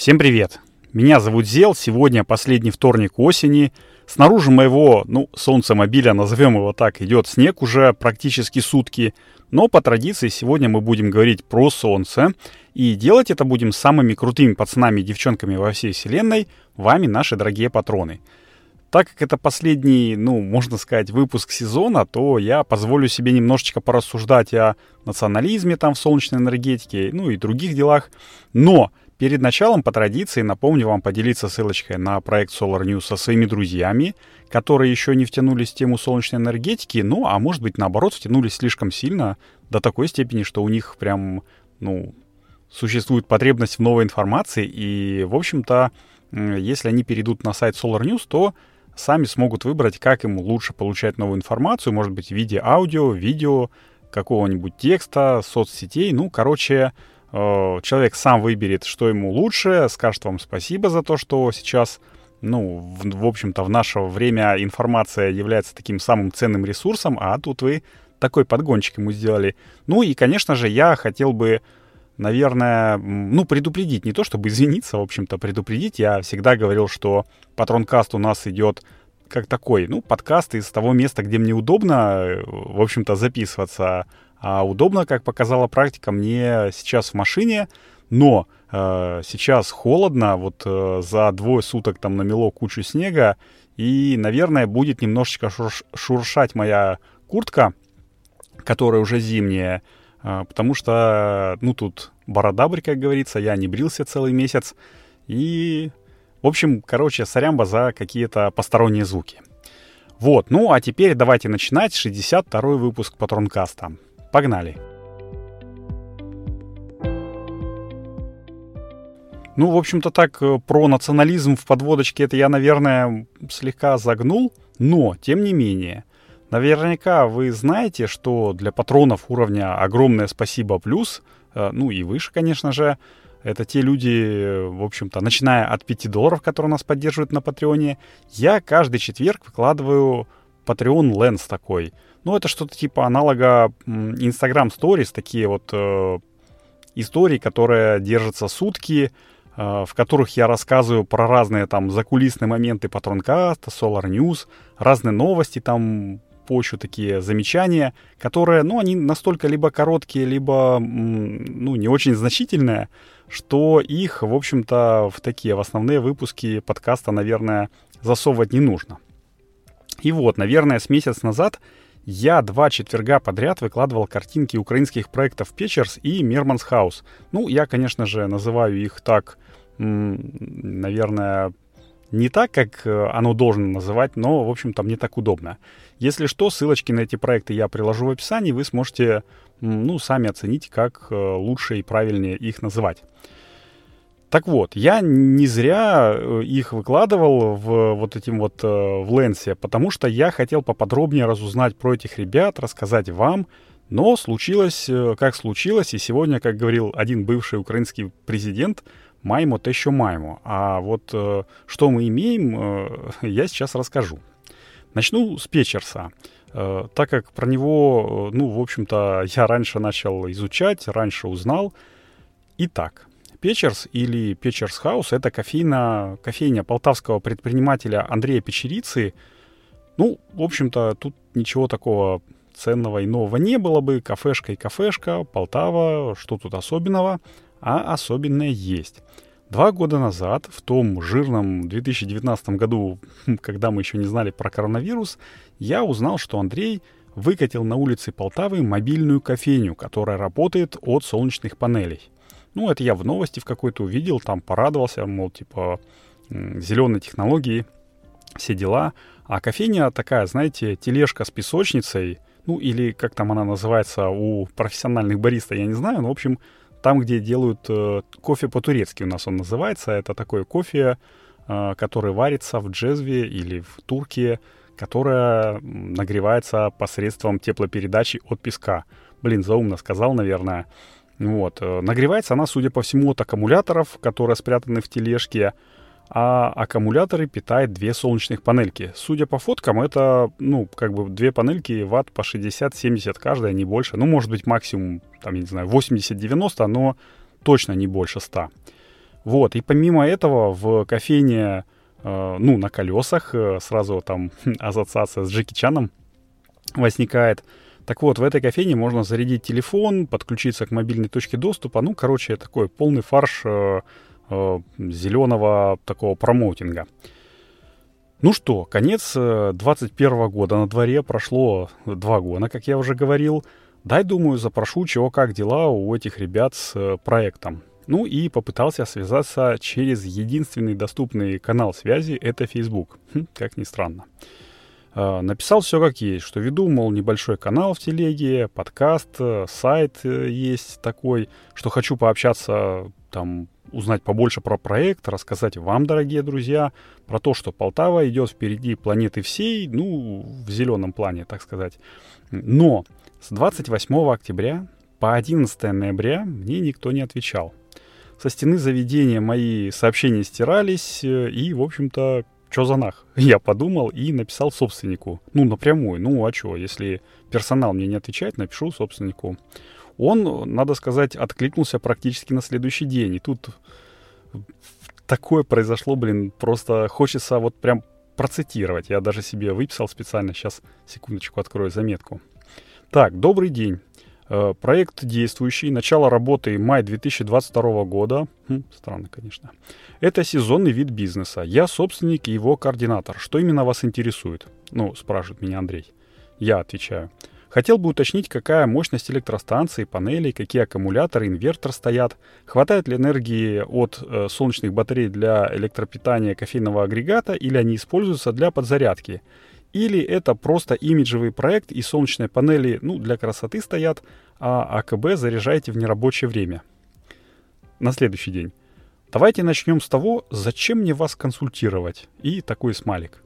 Всем привет! Меня зовут Зел, сегодня последний вторник осени. Снаружи моего, ну, солнцемобиля, назовем его так, идет снег уже практически сутки. Но по традиции сегодня мы будем говорить про солнце. И делать это будем самыми крутыми пацанами и девчонками во всей вселенной, вами, наши дорогие патроны. Так как это последний, ну, можно сказать, выпуск сезона, то я позволю себе немножечко порассуждать о национализме там в солнечной энергетике, ну и других делах. Но Перед началом, по традиции, напомню вам поделиться ссылочкой на проект Solar News со своими друзьями, которые еще не втянулись в тему солнечной энергетики, ну, а может быть, наоборот, втянулись слишком сильно, до такой степени, что у них прям, ну, существует потребность в новой информации, и, в общем-то, если они перейдут на сайт Solar News, то сами смогут выбрать, как им лучше получать новую информацию, может быть, в виде аудио, видео, какого-нибудь текста, соцсетей, ну, короче, человек сам выберет, что ему лучше, скажет вам спасибо за то, что сейчас, ну, в, в общем-то, в наше время информация является таким самым ценным ресурсом, а тут вы такой подгончик ему сделали. Ну и, конечно же, я хотел бы, наверное, ну, предупредить, не то чтобы извиниться, в общем-то, предупредить. Я всегда говорил, что Патронкаст у нас идет как такой, ну, подкаст из того места, где мне удобно, э, в общем-то, записываться. А удобно, как показала практика, мне сейчас в машине, но э, сейчас холодно, вот э, за двое суток там намело кучу снега, и, наверное, будет немножечко шурш шуршать моя куртка, которая уже зимняя, э, потому что, ну, тут бородабрь, как говорится, я не брился целый месяц, и, в общем, короче, сорямба за какие-то посторонние звуки. Вот, ну а теперь давайте начинать 62-й выпуск Патронкаста. Погнали! Ну, в общем-то, так э, про национализм в подводочке это я, наверное, слегка загнул, но, тем не менее, наверняка вы знаете, что для патронов уровня огромное спасибо плюс, э, ну и выше, конечно же, это те люди, в общем-то, начиная от 5 долларов, которые нас поддерживают на Патреоне, я каждый четверг выкладываю Patreon Lens такой – ну, это что-то типа аналога Instagram Stories, такие вот э, истории, которые держатся сутки, э, в которых я рассказываю про разные там закулисные моменты Патронкаста, Solar News, разные новости там, почву такие замечания, которые, ну, они настолько либо короткие, либо, ну, не очень значительные, что их, в общем-то, в такие, в основные выпуски подкаста, наверное, засовывать не нужно. И вот, наверное, с месяц назад я два четверга подряд выкладывал картинки украинских проектов Pictures и Mermans House. Ну, я, конечно же, называю их так, наверное, не так, как э, оно должно называть, но, в общем-то, мне так удобно. Если что, ссылочки на эти проекты я приложу в описании, вы сможете, ну, сами оценить, как э, лучше и правильнее их называть. Так вот, я не зря э, их выкладывал в вот этим вот э, в Ленсе, потому что я хотел поподробнее разузнать про этих ребят, рассказать вам, но случилось, э, как случилось, и сегодня, как говорил один бывший украинский президент, маймо то еще маймо. А вот что мы имеем, я сейчас расскажу. Начну с Печерса. Так как про него, ну, в общем-то, я раньше начал изучать, раньше узнал. Итак, Печерс или Печерс Хаус — это кофейна, кофейня полтавского предпринимателя Андрея Печерицы. Ну, в общем-то, тут ничего такого ценного и нового не было бы. Кафешка и кафешка, Полтава, что тут особенного? А особенное есть. Два года назад, в том жирном 2019 году, когда мы еще не знали про коронавирус, я узнал, что Андрей выкатил на улице Полтавы мобильную кофейню, которая работает от солнечных панелей. Ну, это я в новости в какой-то увидел, там порадовался, мол, типа, зеленые технологии, все дела. А кофейня такая, знаете, тележка с песочницей, ну, или как там она называется у профессиональных бариста, я не знаю, но, в общем, там, где делают э, кофе по-турецки у нас он называется, это такой кофе, э, который варится в джезве или в турке, которая нагревается посредством теплопередачи от песка. Блин, заумно сказал, наверное. Вот. Э, нагревается она, судя по всему, от аккумуляторов, которые спрятаны в тележке, а аккумуляторы питает две солнечных панельки. Судя по фоткам, это, ну, как бы две панельки ватт по 60-70 каждая, не больше. Ну, может быть, максимум, там, я не знаю, 80-90, но точно не больше 100. Вот, и помимо этого в кофейне, э, ну, на колесах, э, сразу там ассоциация с Джеки Чаном возникает. Так вот, в этой кофейне можно зарядить телефон, подключиться к мобильной точке доступа. Ну, короче, такой полный фарш э, э, зеленого такого промоутинга. Ну что, конец 21 э, года на дворе, прошло два года, как я уже говорил. Дай, думаю, запрошу, чего как дела у этих ребят с э, проектом. Ну и попытался связаться через единственный доступный канал связи, это Facebook. Хм, как ни странно. Э, написал все как есть, что веду, мол, небольшой канал в телеге, подкаст, сайт есть такой, что хочу пообщаться там узнать побольше про проект, рассказать вам, дорогие друзья, про то, что Полтава идет впереди планеты всей, ну, в зеленом плане, так сказать. Но с 28 октября по 11 ноября мне никто не отвечал. Со стены заведения мои сообщения стирались, э, и, в общем-то, что за нах? Я подумал и написал собственнику. Ну, напрямую. Ну, а что, если персонал мне не отвечает, напишу собственнику. Он, надо сказать, откликнулся практически на следующий день. И тут такое произошло, блин, просто хочется вот прям процитировать. Я даже себе выписал специально. Сейчас, секундочку, открою заметку. Так, добрый день. Э, проект действующий, начало работы май 2022 года. Хм, странно, конечно. Это сезонный вид бизнеса. Я собственник и его координатор. Что именно вас интересует? Ну, спрашивает меня Андрей. Я отвечаю. Хотел бы уточнить, какая мощность электростанции, панелей, какие аккумуляторы, инвертор стоят, хватает ли энергии от э, солнечных батарей для электропитания кофейного агрегата или они используются для подзарядки. Или это просто имиджевый проект и солнечные панели ну, для красоты стоят, а АКБ заряжаете в нерабочее время. На следующий день. Давайте начнем с того, зачем мне вас консультировать. И такой смайлик.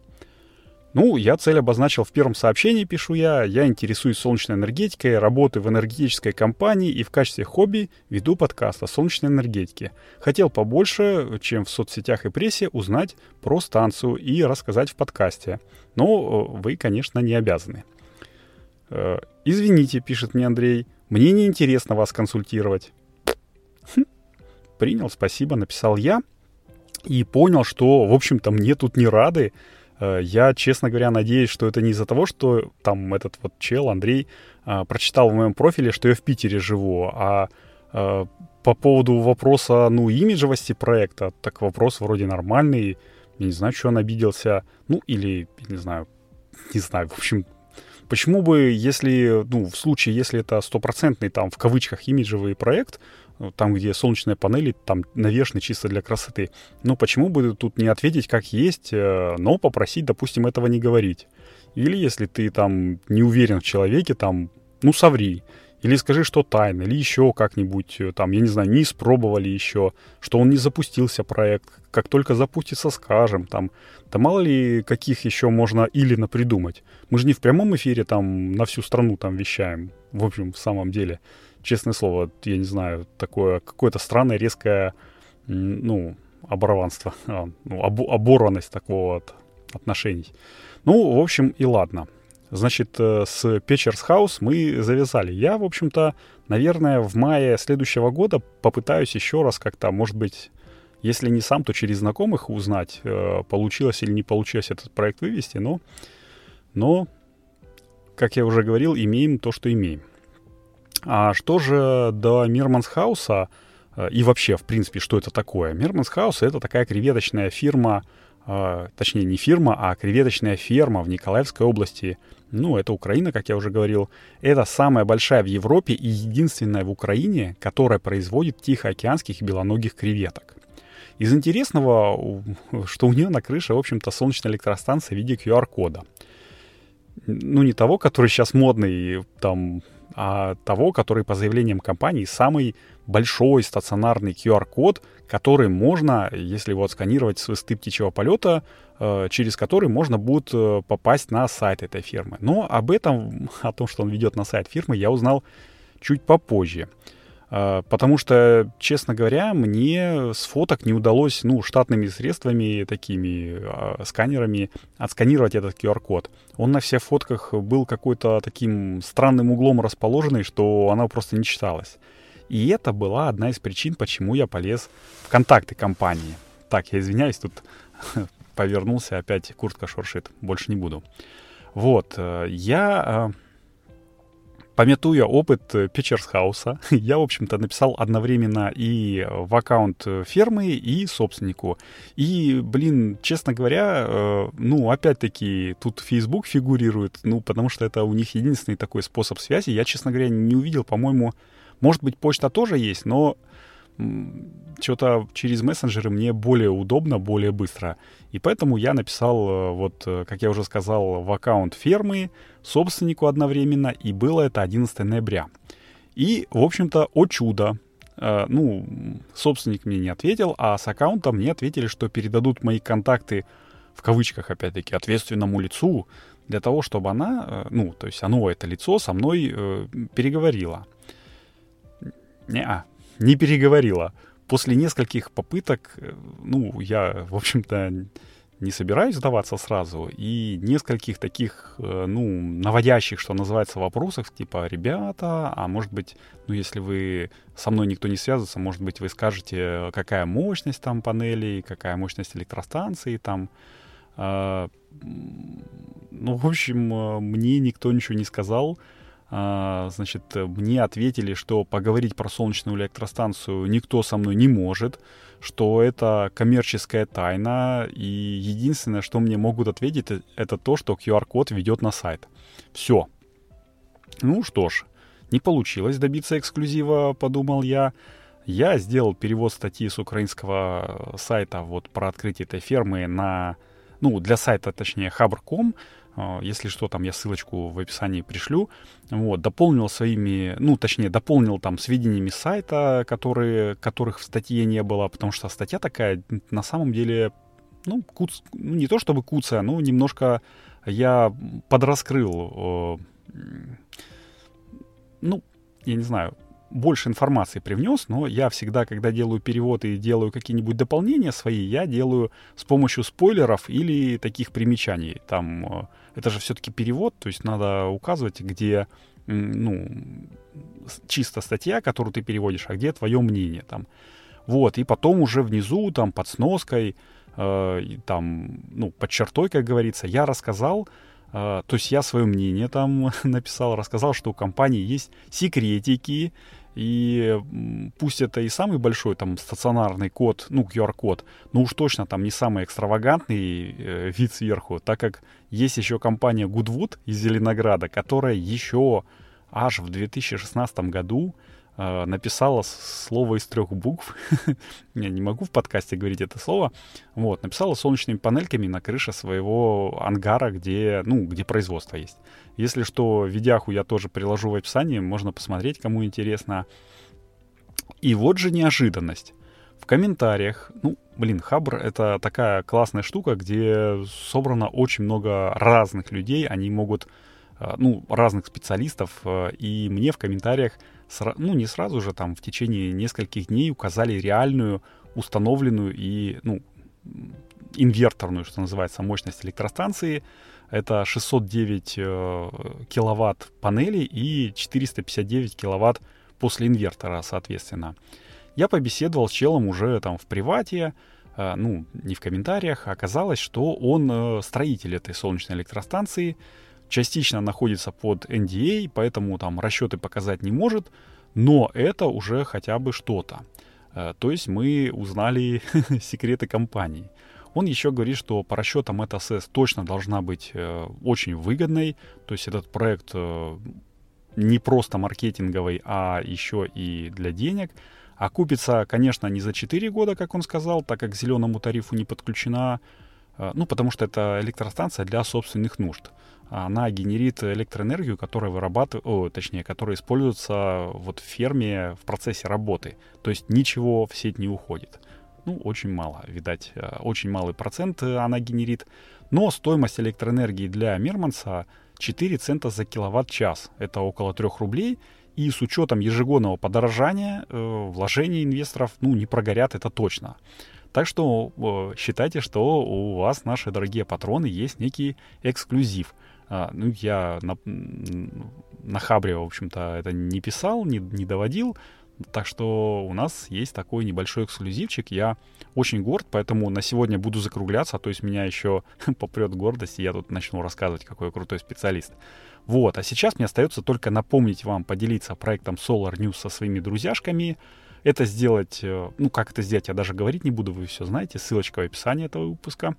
Ну, я цель обозначил в первом сообщении, пишу я. Я интересуюсь солнечной энергетикой, работаю в энергетической компании и в качестве хобби веду подкаст о солнечной энергетике. Хотел побольше, чем в соцсетях и прессе, узнать про станцию и рассказать в подкасте. Но э, вы, конечно, не обязаны. Э, «Извините», — пишет мне Андрей, — «мне неинтересно вас консультировать». Хм, принял, спасибо, написал я. И понял, что, в общем-то, мне тут не рады. Э, я, честно говоря, надеюсь, что это не из-за того, что там этот вот чел, Андрей, э, прочитал в моем профиле, что я в Питере живу, а э, по поводу вопроса, ну, имиджевости проекта, так вопрос вроде нормальный. Я не знаю, что он обиделся. Ну, или, не знаю, не знаю, в общем, почему бы, если, ну, в случае, если это стопроцентный, там, в кавычках, имиджевый проект, там, где солнечные панели, там навешаны чисто для красоты. Ну, почему бы тут не ответить как есть, э, но попросить, допустим, этого не говорить? Или если ты там не уверен в человеке, там, ну, соври. Или скажи, что тайно, или еще как-нибудь, э, там, я не знаю, не испробовали еще, что он не запустился проект. Как только запустится, скажем, там. Да мало ли каких еще можно или напридумать. Мы же не в прямом эфире там на всю страну там вещаем, в общем, в самом деле честное слово, я не знаю, такое какое-то странное, резкое, ну, оборванство, а, ну, об, оборванность такого вот отношений. Ну, в общем, и ладно. Значит, э, с Pictures House мы завязали. Я, в общем-то, наверное, в мае следующего года попытаюсь еще раз как-то, может быть, если не сам, то через знакомых узнать, э, получилось или не получилось этот проект вывести. Но, но как я уже говорил, имеем то, что имеем. А что же до Мирмансхауса э, и вообще, в принципе, что это такое? Мирмансхаус — это такая креветочная фирма, э, точнее, не фирма, а креветочная ферма в Николаевской области. Ну, это Украина, как я уже говорил. Это самая большая в Европе и единственная в Украине, которая производит тихоокеанских белоногих креветок. Из интересного, что у нее на крыше, в общем-то, солнечная электростанция в виде QR-кода. Ну, не того, который сейчас модный, там, а того, который по заявлениям компании самый большой стационарный QR-код, который можно, если его отсканировать с высоты птичьего полета, э, через который можно будет э, попасть на сайт этой фирмы. Но об этом, о том, что он ведет на сайт фирмы, я узнал чуть попозже. А, потому что, честно говоря, мне с фоток не удалось, ну, штатными средствами, такими э, сканерами, отсканировать этот QR-код. Он на всех фотках был какой-то таким странным углом расположенный, что она просто не читалась. И это была одна из причин, почему я полез в контакты компании. Так, я извиняюсь, тут повернулся, опять куртка шуршит, больше не буду. Вот, э, я э, Пометуя опыт Pitchers House, я, в общем-то, написал одновременно и в аккаунт фермы, и собственнику. И, блин, честно говоря, э, ну, опять-таки, тут Facebook фигурирует, ну, потому что это у них единственный такой способ связи. Я, честно говоря, не увидел, по-моему, может быть, почта тоже есть, но что-то через мессенджеры мне более удобно, более быстро. И поэтому я написал, э, вот, э, как я уже сказал, в аккаунт фермы, собственнику одновременно, и было это 11 ноября. И, в общем-то, о чудо, э, ну, собственник мне не ответил, а с аккаунта мне ответили, что передадут мои контакты, в кавычках, опять-таки, ответственному лицу, для того, чтобы она, ну, то есть оно, это лицо, со мной э, переговорило. Не, не переговорила. После нескольких попыток, э, ну, я, в общем-то, не собираюсь сдаваться сразу. И нескольких таких, э, ну, наводящих, что называется, вопросов, типа, ребята, а может быть, ну, если вы со мной никто не связывается, может быть, вы скажете, какая мощность там панелей, какая мощность электростанции там. А, ну, в общем, э, мне никто ничего не сказал. А, значит, мне ответили, что поговорить про солнечную электростанцию никто со мной не может, что это коммерческая тайна, и единственное, что мне могут ответить, э, это то, что QR-код ведет на сайт. Все. Ну что ж, не получилось добиться эксклюзива, подумал я. Я сделал перевод статьи с украинского сайта вот про открытие этой фермы на, ну, для сайта, точнее, Хабр.ком, если что, там я ссылочку в описании пришлю. Вот, дополнил своими, ну, точнее, дополнил там сведениями сайта, которые, которых в статье не было, потому что статья такая, на самом деле, ну, куц, ну не то чтобы куцая, но немножко я подраскрыл, э, ну, я не знаю, больше информации привнес, но я всегда, когда делаю перевод и делаю какие-нибудь дополнения свои, я делаю с помощью спойлеров или таких примечаний. Там э, это же все-таки перевод, то есть надо указывать, где ну, чисто статья, которую ты переводишь, а где твое мнение там. Вот, и потом уже внизу, там, под сноской, э, там, ну, под чертой, как говорится, я рассказал, э, то есть я свое мнение там написал, рассказал, что у компании есть секретики, и пусть это и самый большой там стационарный код, ну, QR-код, но уж точно там не самый экстравагантный э, вид сверху, так как есть еще компания Goodwood из Зеленограда, которая еще аж в 2016 году написала слово из трех букв. Я не могу в подкасте говорить это слово. Вот, написала солнечными панельками на крыше своего ангара, где, ну, где производство есть. Если что, видяху я тоже приложу в описании, можно посмотреть, кому интересно. И вот же неожиданность. В комментариях, ну, блин, Хабр — это такая классная штука, где собрано очень много разных людей, они могут, э, ну, разных специалистов, э, и мне в комментариях ну, не сразу же, там, в течение нескольких дней указали реальную, установленную и, ну, инверторную, что называется, мощность электростанции. Это 609 э, киловатт панелей и 459 киловатт после инвертора, соответственно. Я побеседовал с челом уже там в привате, э, ну, не в комментариях, а оказалось, что он э, строитель этой солнечной электростанции, частично находится под NDA, поэтому там расчеты показать не может, но это уже хотя бы что-то. Э, то есть мы узнали секреты компании. Он еще говорит, что по расчетам эта СС точно должна быть э, очень выгодной. То есть этот проект э, не просто маркетинговый, а еще и для денег. А купится, конечно, не за 4 года, как он сказал, так как к зеленому тарифу не подключена, ну, потому что это электростанция для собственных нужд она генерит электроэнергию, которая вырабатывает, точнее, которая используется вот в ферме в процессе работы. То есть ничего в сеть не уходит. Ну, очень мало, видать, э, очень малый процент она генерит. Но стоимость электроэнергии для Мерманса 4 цента за киловатт-час. Это около 3 рублей. И с учетом ежегодного подорожания э, вложения инвесторов, ну, не прогорят, это точно. Так что э, считайте, что у вас, наши дорогие патроны, есть некий эксклюзив. А, ну, я на, на Хабре, в общем-то, это не писал, не, не доводил, Так что у нас есть такой небольшой эксклюзивчик. Я очень горд, поэтому на сегодня буду закругляться, а то есть меня еще попрет гордость, и я тут начну рассказывать, какой я крутой специалист. Вот, а сейчас мне остается только напомнить вам поделиться проектом Solar News со своими друзьяшками. Это сделать, э, ну как это сделать, я даже говорить не буду, вы все знаете, ссылочка в описании этого выпуска.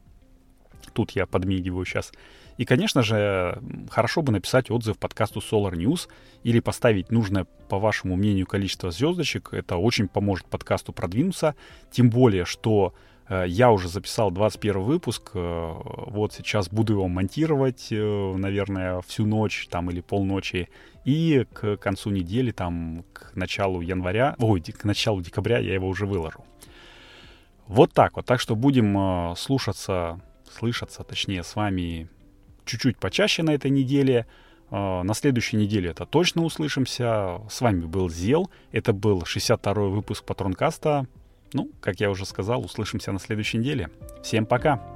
Тут я подмигиваю сейчас. И, конечно же, хорошо бы написать отзыв подкасту Solar News или поставить нужное, по вашему мнению, количество звездочек. Это очень поможет подкасту продвинуться. Тем более, что э, я уже записал 21 выпуск. Э, вот сейчас буду его монтировать, э, наверное, всю ночь там или полночи. И к концу недели, там, к началу января, ой, к началу декабря я его уже выложу. Вот так вот. Так что будем слушаться, слышаться, точнее, с вами чуть-чуть почаще на этой неделе. А, на следующей неделе это точно услышимся. С вами был Зел. Это был 62-й выпуск Патронкаста. Ну, как я уже сказал, услышимся на следующей неделе. Всем пока!